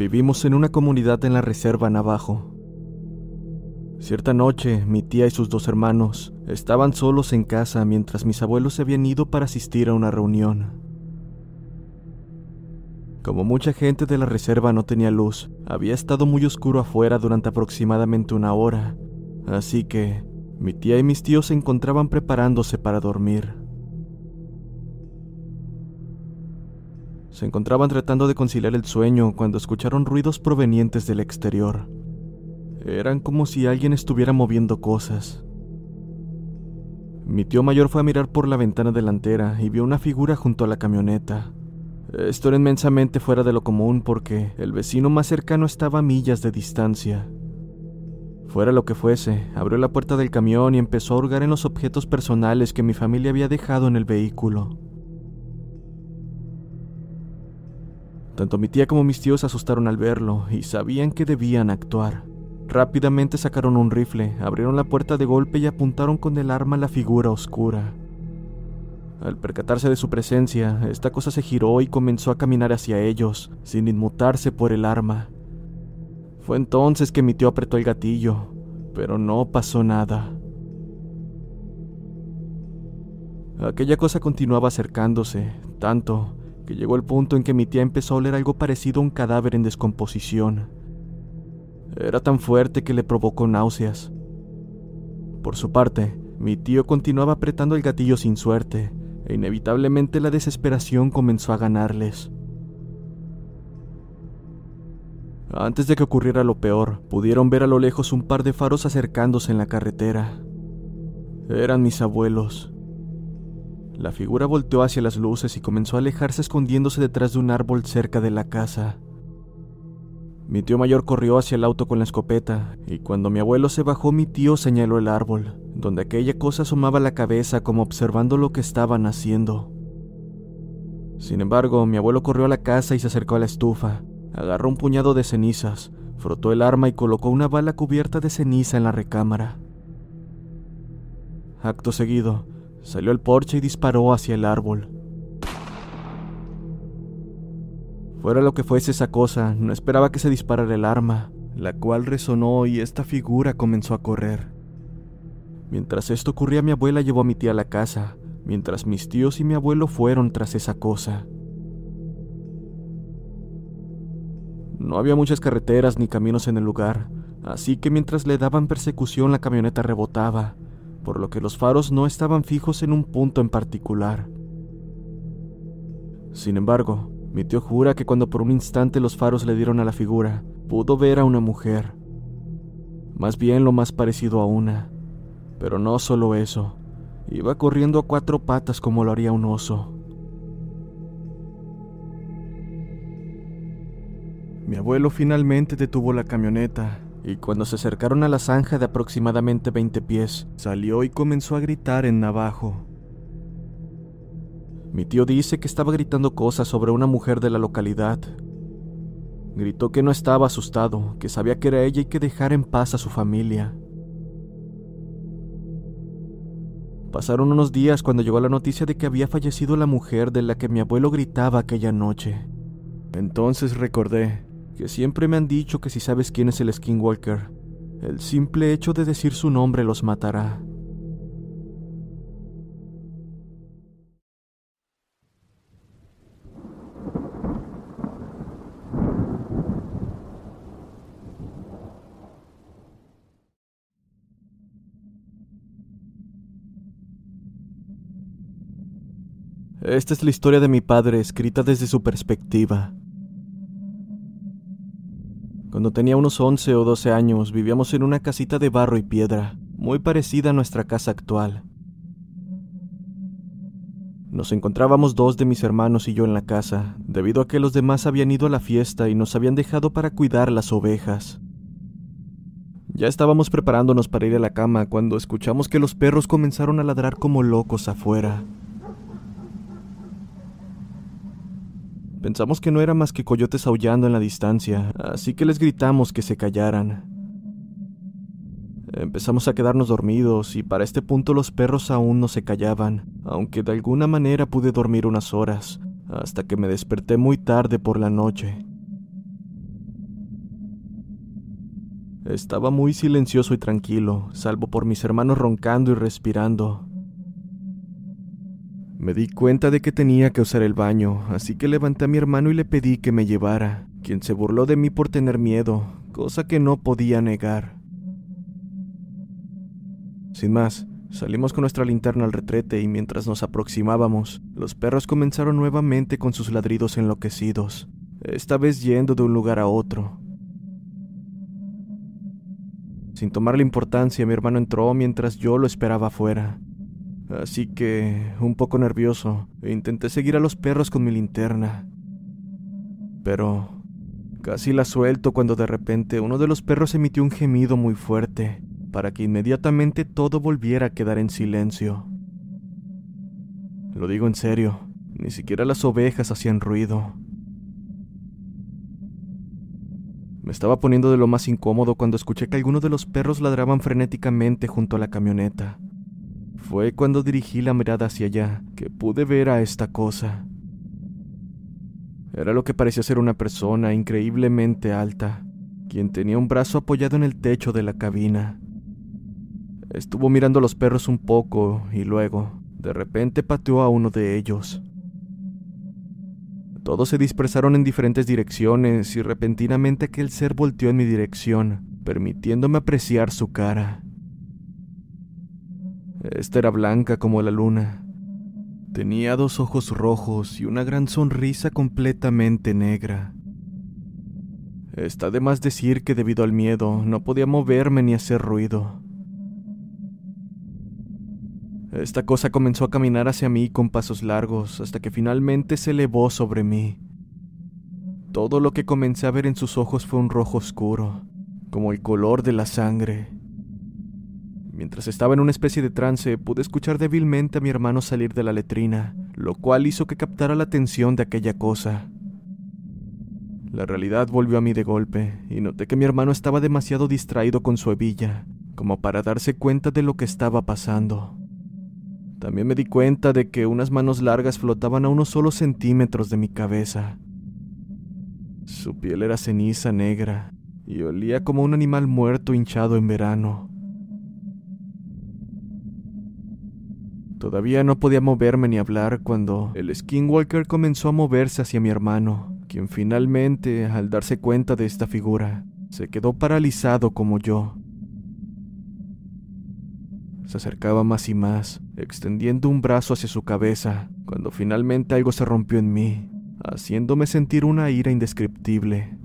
Vivimos en una comunidad en la reserva Navajo. Cierta noche, mi tía y sus dos hermanos estaban solos en casa mientras mis abuelos se habían ido para asistir a una reunión. Como mucha gente de la reserva no tenía luz, había estado muy oscuro afuera durante aproximadamente una hora, así que mi tía y mis tíos se encontraban preparándose para dormir. Se encontraban tratando de conciliar el sueño cuando escucharon ruidos provenientes del exterior. Eran como si alguien estuviera moviendo cosas. Mi tío mayor fue a mirar por la ventana delantera y vio una figura junto a la camioneta. Esto era inmensamente fuera de lo común porque el vecino más cercano estaba a millas de distancia. Fuera lo que fuese, abrió la puerta del camión y empezó a hurgar en los objetos personales que mi familia había dejado en el vehículo. Tanto mi tía como mis tíos asustaron al verlo y sabían que debían actuar. Rápidamente sacaron un rifle, abrieron la puerta de golpe y apuntaron con el arma la figura oscura. Al percatarse de su presencia, esta cosa se giró y comenzó a caminar hacia ellos, sin inmutarse por el arma. Fue entonces que mi tío apretó el gatillo, pero no pasó nada. Aquella cosa continuaba acercándose, tanto que llegó el punto en que mi tía empezó a oler algo parecido a un cadáver en descomposición. Era tan fuerte que le provocó náuseas. Por su parte, mi tío continuaba apretando el gatillo sin suerte, e inevitablemente la desesperación comenzó a ganarles. Antes de que ocurriera lo peor, pudieron ver a lo lejos un par de faros acercándose en la carretera. Eran mis abuelos. La figura volteó hacia las luces y comenzó a alejarse escondiéndose detrás de un árbol cerca de la casa. Mi tío mayor corrió hacia el auto con la escopeta, y cuando mi abuelo se bajó mi tío señaló el árbol, donde aquella cosa asomaba la cabeza como observando lo que estaban haciendo. Sin embargo, mi abuelo corrió a la casa y se acercó a la estufa, agarró un puñado de cenizas, frotó el arma y colocó una bala cubierta de ceniza en la recámara. Acto seguido, Salió al porche y disparó hacia el árbol. Fuera lo que fuese esa cosa, no esperaba que se disparara el arma, la cual resonó y esta figura comenzó a correr. Mientras esto ocurría, mi abuela llevó a mi tía a la casa, mientras mis tíos y mi abuelo fueron tras esa cosa. No había muchas carreteras ni caminos en el lugar, así que mientras le daban persecución la camioneta rebotaba, por lo que los faros no estaban fijos en un punto en particular. Sin embargo, mi tío jura que cuando por un instante los faros le dieron a la figura, pudo ver a una mujer. Más bien lo más parecido a una. Pero no solo eso. Iba corriendo a cuatro patas como lo haría un oso. Mi abuelo finalmente detuvo la camioneta y cuando se acercaron a la zanja de aproximadamente 20 pies, salió y comenzó a gritar en navajo. Mi tío dice que estaba gritando cosas sobre una mujer de la localidad. Gritó que no estaba asustado, que sabía que era ella y que dejara en paz a su familia. Pasaron unos días cuando llegó la noticia de que había fallecido la mujer de la que mi abuelo gritaba aquella noche. Entonces recordé que siempre me han dicho que si sabes quién es el Skinwalker, el simple hecho de decir su nombre los matará. Esta es la historia de mi padre escrita desde su perspectiva. Cuando tenía unos 11 o 12 años, vivíamos en una casita de barro y piedra, muy parecida a nuestra casa actual. Nos encontrábamos dos de mis hermanos y yo en la casa, debido a que los demás habían ido a la fiesta y nos habían dejado para cuidar las ovejas. Ya estábamos preparándonos para ir a la cama cuando escuchamos que los perros comenzaron a ladrar como locos afuera. Pensamos que no era más que coyotes aullando en la distancia, así que les gritamos que se callaran. Empezamos a quedarnos dormidos y para este punto los perros aún no se callaban, aunque de alguna manera pude dormir unas horas, hasta que me desperté muy tarde por la noche. Estaba muy silencioso y tranquilo, salvo por mis hermanos roncando y respirando. Me di cuenta de que tenía que usar el baño, así que levanté a mi hermano y le pedí que me llevara, quien se burló de mí por tener miedo, cosa que no podía negar. Sin más, salimos con nuestra linterna al retrete y mientras nos aproximábamos, los perros comenzaron nuevamente con sus ladridos enloquecidos, esta vez yendo de un lugar a otro. Sin tomarle importancia, mi hermano entró mientras yo lo esperaba afuera. Así que, un poco nervioso, intenté seguir a los perros con mi linterna. Pero casi la suelto cuando de repente uno de los perros emitió un gemido muy fuerte, para que inmediatamente todo volviera a quedar en silencio. Lo digo en serio, ni siquiera las ovejas hacían ruido. Me estaba poniendo de lo más incómodo cuando escuché que algunos de los perros ladraban frenéticamente junto a la camioneta. Fue cuando dirigí la mirada hacia allá que pude ver a esta cosa. Era lo que parecía ser una persona increíblemente alta, quien tenía un brazo apoyado en el techo de la cabina. Estuvo mirando a los perros un poco y luego, de repente, pateó a uno de ellos. Todos se dispersaron en diferentes direcciones y repentinamente aquel ser volteó en mi dirección, permitiéndome apreciar su cara. Esta era blanca como la luna. Tenía dos ojos rojos y una gran sonrisa completamente negra. Está de más decir que debido al miedo no podía moverme ni hacer ruido. Esta cosa comenzó a caminar hacia mí con pasos largos hasta que finalmente se elevó sobre mí. Todo lo que comencé a ver en sus ojos fue un rojo oscuro, como el color de la sangre. Mientras estaba en una especie de trance, pude escuchar débilmente a mi hermano salir de la letrina, lo cual hizo que captara la atención de aquella cosa. La realidad volvió a mí de golpe, y noté que mi hermano estaba demasiado distraído con su hebilla, como para darse cuenta de lo que estaba pasando. También me di cuenta de que unas manos largas flotaban a unos solos centímetros de mi cabeza. Su piel era ceniza negra, y olía como un animal muerto hinchado en verano. Todavía no podía moverme ni hablar cuando el Skinwalker comenzó a moverse hacia mi hermano, quien finalmente, al darse cuenta de esta figura, se quedó paralizado como yo. Se acercaba más y más, extendiendo un brazo hacia su cabeza, cuando finalmente algo se rompió en mí, haciéndome sentir una ira indescriptible.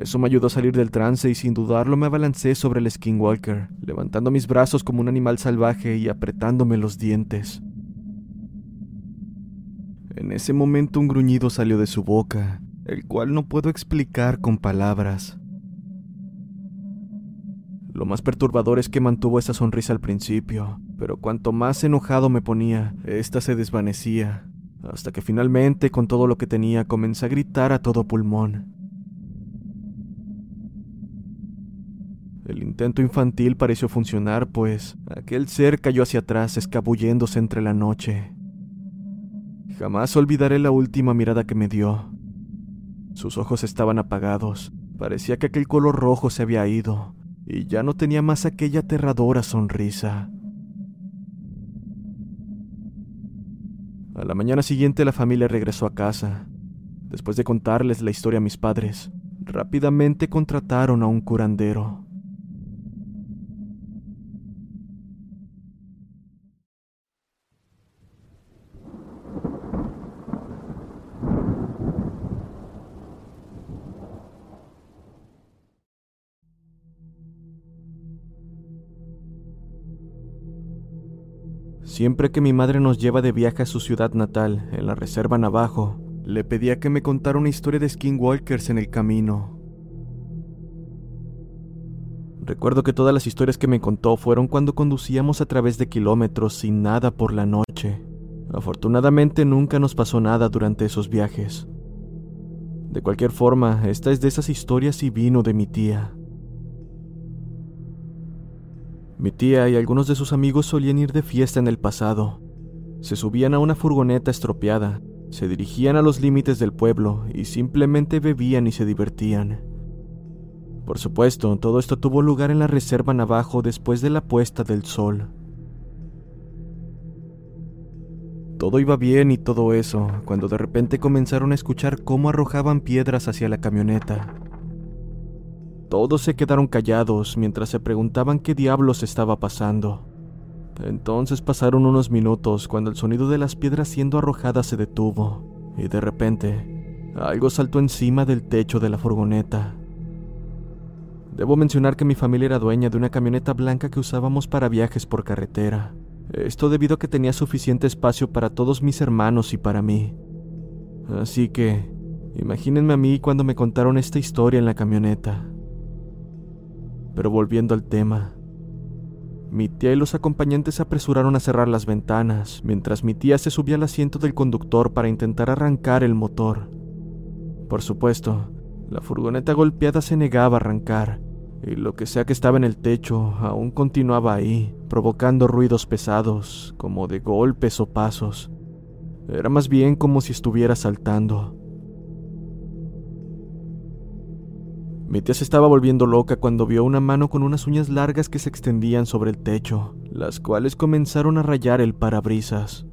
Eso me ayudó a salir del trance y sin dudarlo me abalancé sobre el skinwalker, levantando mis brazos como un animal salvaje y apretándome los dientes. En ese momento un gruñido salió de su boca, el cual no puedo explicar con palabras. Lo más perturbador es que mantuvo esa sonrisa al principio, pero cuanto más enojado me ponía, ésta se desvanecía, hasta que finalmente, con todo lo que tenía, comencé a gritar a todo pulmón. El intento infantil pareció funcionar, pues aquel ser cayó hacia atrás, escabulléndose entre la noche. Jamás olvidaré la última mirada que me dio. Sus ojos estaban apagados, parecía que aquel color rojo se había ido, y ya no tenía más aquella aterradora sonrisa. A la mañana siguiente la familia regresó a casa. Después de contarles la historia a mis padres, rápidamente contrataron a un curandero. Siempre que mi madre nos lleva de viaje a su ciudad natal, en la reserva Navajo, le pedía que me contara una historia de skinwalkers en el camino. Recuerdo que todas las historias que me contó fueron cuando conducíamos a través de kilómetros sin nada por la noche. Afortunadamente nunca nos pasó nada durante esos viajes. De cualquier forma, esta es de esas historias y vino de mi tía. Mi tía y algunos de sus amigos solían ir de fiesta en el pasado. Se subían a una furgoneta estropeada, se dirigían a los límites del pueblo y simplemente bebían y se divertían. Por supuesto, todo esto tuvo lugar en la reserva Navajo después de la puesta del sol. Todo iba bien y todo eso, cuando de repente comenzaron a escuchar cómo arrojaban piedras hacia la camioneta. Todos se quedaron callados mientras se preguntaban qué diablos estaba pasando. Entonces pasaron unos minutos cuando el sonido de las piedras siendo arrojadas se detuvo, y de repente algo saltó encima del techo de la furgoneta. Debo mencionar que mi familia era dueña de una camioneta blanca que usábamos para viajes por carretera. Esto debido a que tenía suficiente espacio para todos mis hermanos y para mí. Así que, imagínense a mí cuando me contaron esta historia en la camioneta. Pero volviendo al tema, mi tía y los acompañantes se apresuraron a cerrar las ventanas, mientras mi tía se subía al asiento del conductor para intentar arrancar el motor. Por supuesto, la furgoneta golpeada se negaba a arrancar, y lo que sea que estaba en el techo aún continuaba ahí, provocando ruidos pesados, como de golpes o pasos. Era más bien como si estuviera saltando. Mi tía se estaba volviendo loca cuando vio una mano con unas uñas largas que se extendían sobre el techo, las cuales comenzaron a rayar el parabrisas.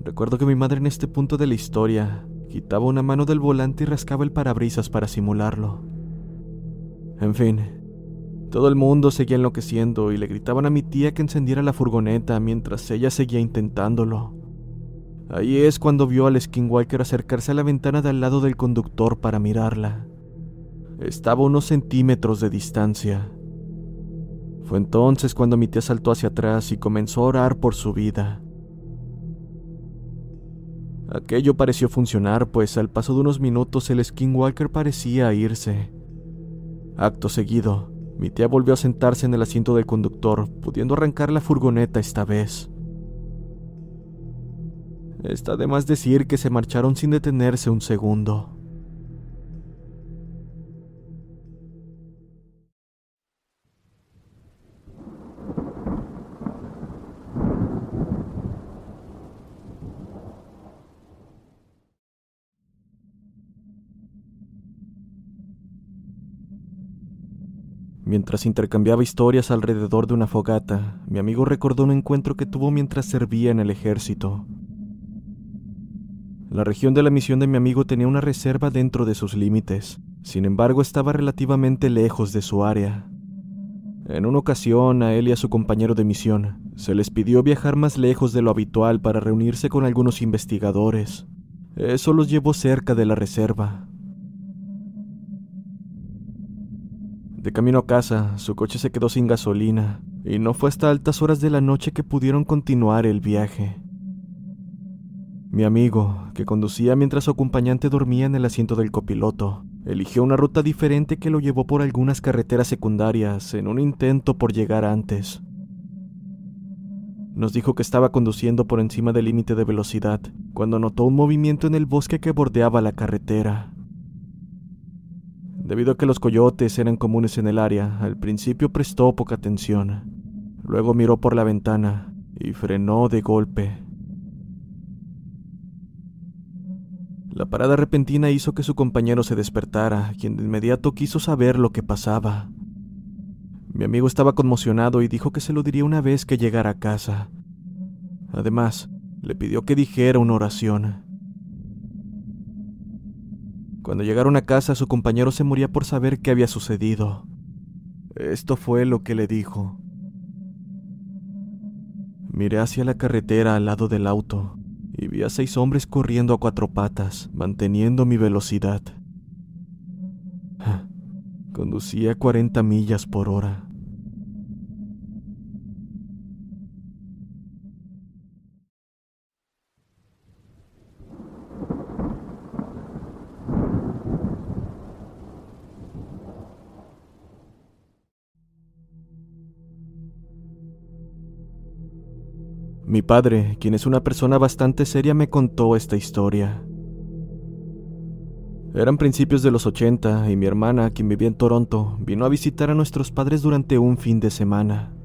Recuerdo que mi madre en este punto de la historia quitaba una mano del volante y rascaba el parabrisas para simularlo. En fin, todo el mundo seguía enloqueciendo y le gritaban a mi tía que encendiera la furgoneta mientras ella seguía intentándolo. Ahí es cuando vio al Skinwalker acercarse a la ventana de al lado del conductor para mirarla. Estaba a unos centímetros de distancia. Fue entonces cuando mi tía saltó hacia atrás y comenzó a orar por su vida. Aquello pareció funcionar, pues al paso de unos minutos el skinwalker parecía irse. Acto seguido, mi tía volvió a sentarse en el asiento del conductor, pudiendo arrancar la furgoneta esta vez. Está de más decir que se marcharon sin detenerse un segundo. Mientras intercambiaba historias alrededor de una fogata, mi amigo recordó un encuentro que tuvo mientras servía en el ejército. La región de la misión de mi amigo tenía una reserva dentro de sus límites, sin embargo estaba relativamente lejos de su área. En una ocasión, a él y a su compañero de misión se les pidió viajar más lejos de lo habitual para reunirse con algunos investigadores. Eso los llevó cerca de la reserva, De camino a casa, su coche se quedó sin gasolina, y no fue hasta altas horas de la noche que pudieron continuar el viaje. Mi amigo, que conducía mientras su acompañante dormía en el asiento del copiloto, eligió una ruta diferente que lo llevó por algunas carreteras secundarias en un intento por llegar antes. Nos dijo que estaba conduciendo por encima del límite de velocidad cuando notó un movimiento en el bosque que bordeaba la carretera. Debido a que los coyotes eran comunes en el área, al principio prestó poca atención. Luego miró por la ventana y frenó de golpe. La parada repentina hizo que su compañero se despertara, quien de inmediato quiso saber lo que pasaba. Mi amigo estaba conmocionado y dijo que se lo diría una vez que llegara a casa. Además, le pidió que dijera una oración. Cuando llegaron a casa, su compañero se moría por saber qué había sucedido. Esto fue lo que le dijo. Miré hacia la carretera al lado del auto y vi a seis hombres corriendo a cuatro patas, manteniendo mi velocidad. Conducía a 40 millas por hora. Mi padre, quien es una persona bastante seria, me contó esta historia. Eran principios de los 80 y mi hermana, quien vivía en Toronto, vino a visitar a nuestros padres durante un fin de semana.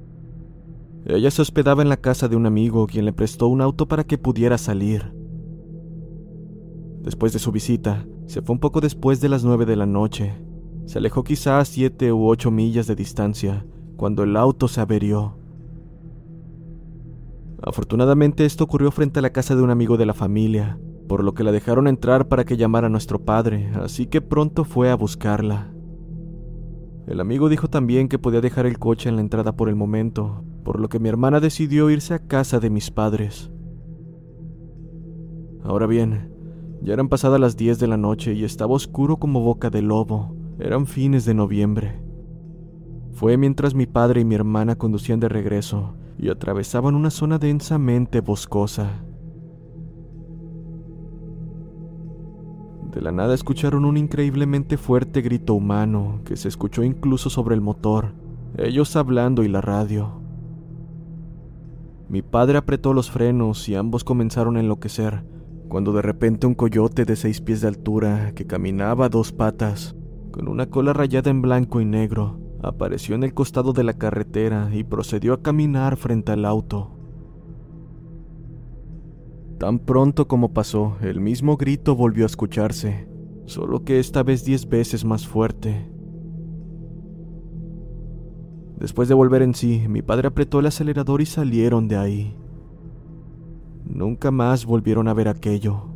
Ella se hospedaba en la casa de un amigo quien le prestó un auto para que pudiera salir. Después de su visita, se fue un poco después de las 9 de la noche. Se alejó quizá a 7 u 8 millas de distancia, cuando el auto se averió. Afortunadamente esto ocurrió frente a la casa de un amigo de la familia, por lo que la dejaron entrar para que llamara a nuestro padre, así que pronto fue a buscarla. El amigo dijo también que podía dejar el coche en la entrada por el momento, por lo que mi hermana decidió irse a casa de mis padres. Ahora bien, ya eran pasadas las 10 de la noche y estaba oscuro como boca de lobo. Eran fines de noviembre. Fue mientras mi padre y mi hermana conducían de regreso y atravesaban una zona densamente boscosa. De la nada escucharon un increíblemente fuerte grito humano que se escuchó incluso sobre el motor, ellos hablando y la radio. Mi padre apretó los frenos y ambos comenzaron a enloquecer, cuando de repente un coyote de seis pies de altura, que caminaba a dos patas, con una cola rayada en blanco y negro, apareció en el costado de la carretera y procedió a caminar frente al auto. Tan pronto como pasó, el mismo grito volvió a escucharse, solo que esta vez diez veces más fuerte. Después de volver en sí, mi padre apretó el acelerador y salieron de ahí. Nunca más volvieron a ver aquello.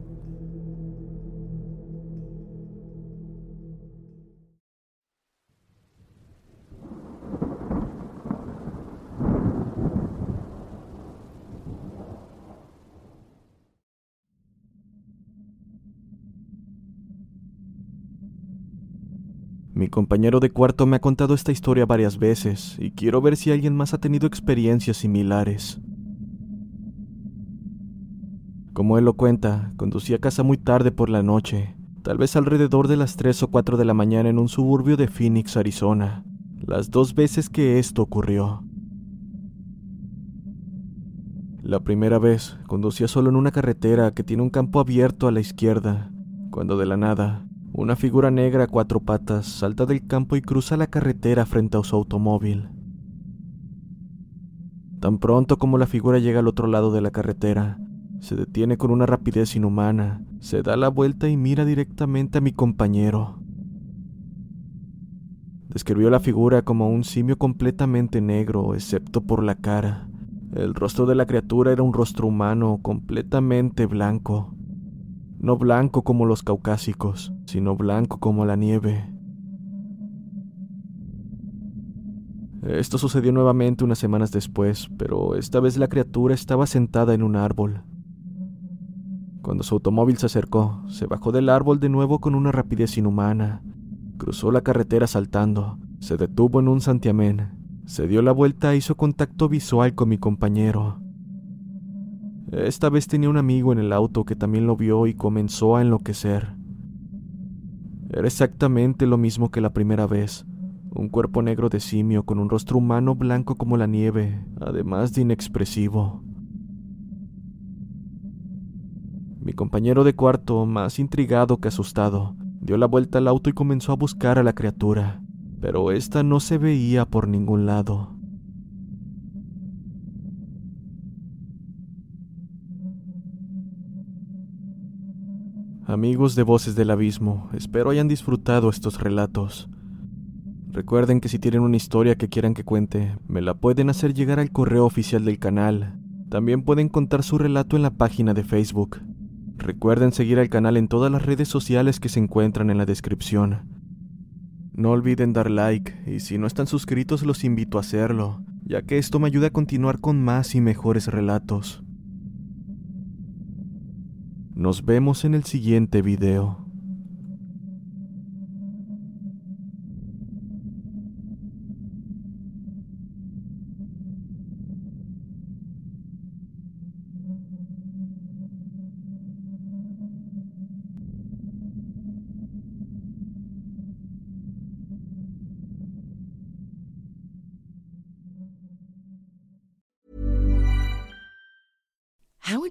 Mi compañero de cuarto me ha contado esta historia varias veces y quiero ver si alguien más ha tenido experiencias similares. Como él lo cuenta, conducía a casa muy tarde por la noche, tal vez alrededor de las 3 o 4 de la mañana en un suburbio de Phoenix, Arizona, las dos veces que esto ocurrió. La primera vez conducía solo en una carretera que tiene un campo abierto a la izquierda, cuando de la nada una figura negra a cuatro patas salta del campo y cruza la carretera frente a su automóvil. Tan pronto como la figura llega al otro lado de la carretera, se detiene con una rapidez inhumana, se da la vuelta y mira directamente a mi compañero. Describió la figura como un simio completamente negro, excepto por la cara. El rostro de la criatura era un rostro humano completamente blanco, no blanco como los caucásicos, sino blanco como la nieve. Esto sucedió nuevamente unas semanas después, pero esta vez la criatura estaba sentada en un árbol. Cuando su automóvil se acercó, se bajó del árbol de nuevo con una rapidez inhumana, cruzó la carretera saltando Se detuvo en un santiamén, se dio la vuelta e hizo contacto visual con mi compañero. Esta vez tenía un amigo en el auto que también lo vio y comenzó a enloquecer. Era exactamente lo mismo que la primera vez, un cuerpo negro de simio con un rostro humano blanco como la nieve, además de inexpresivo. Mi compañero de cuarto, más intrigado que asustado, dio la vuelta al auto y comenzó a buscar a la criatura, pero ésta no se veía por ningún lado. Amigos de Voces del Abismo, espero hayan disfrutado estos relatos. Recuerden que si tienen una historia que quieran que cuente, me la pueden hacer llegar al correo oficial del canal. También pueden contar su relato en la página de Facebook. Recuerden seguir al canal en todas las redes sociales que se encuentran en la descripción. No olviden dar like y si no están suscritos los invito a hacerlo, ya que esto me ayuda a continuar con más y mejores relatos. Nos vemos en el siguiente video.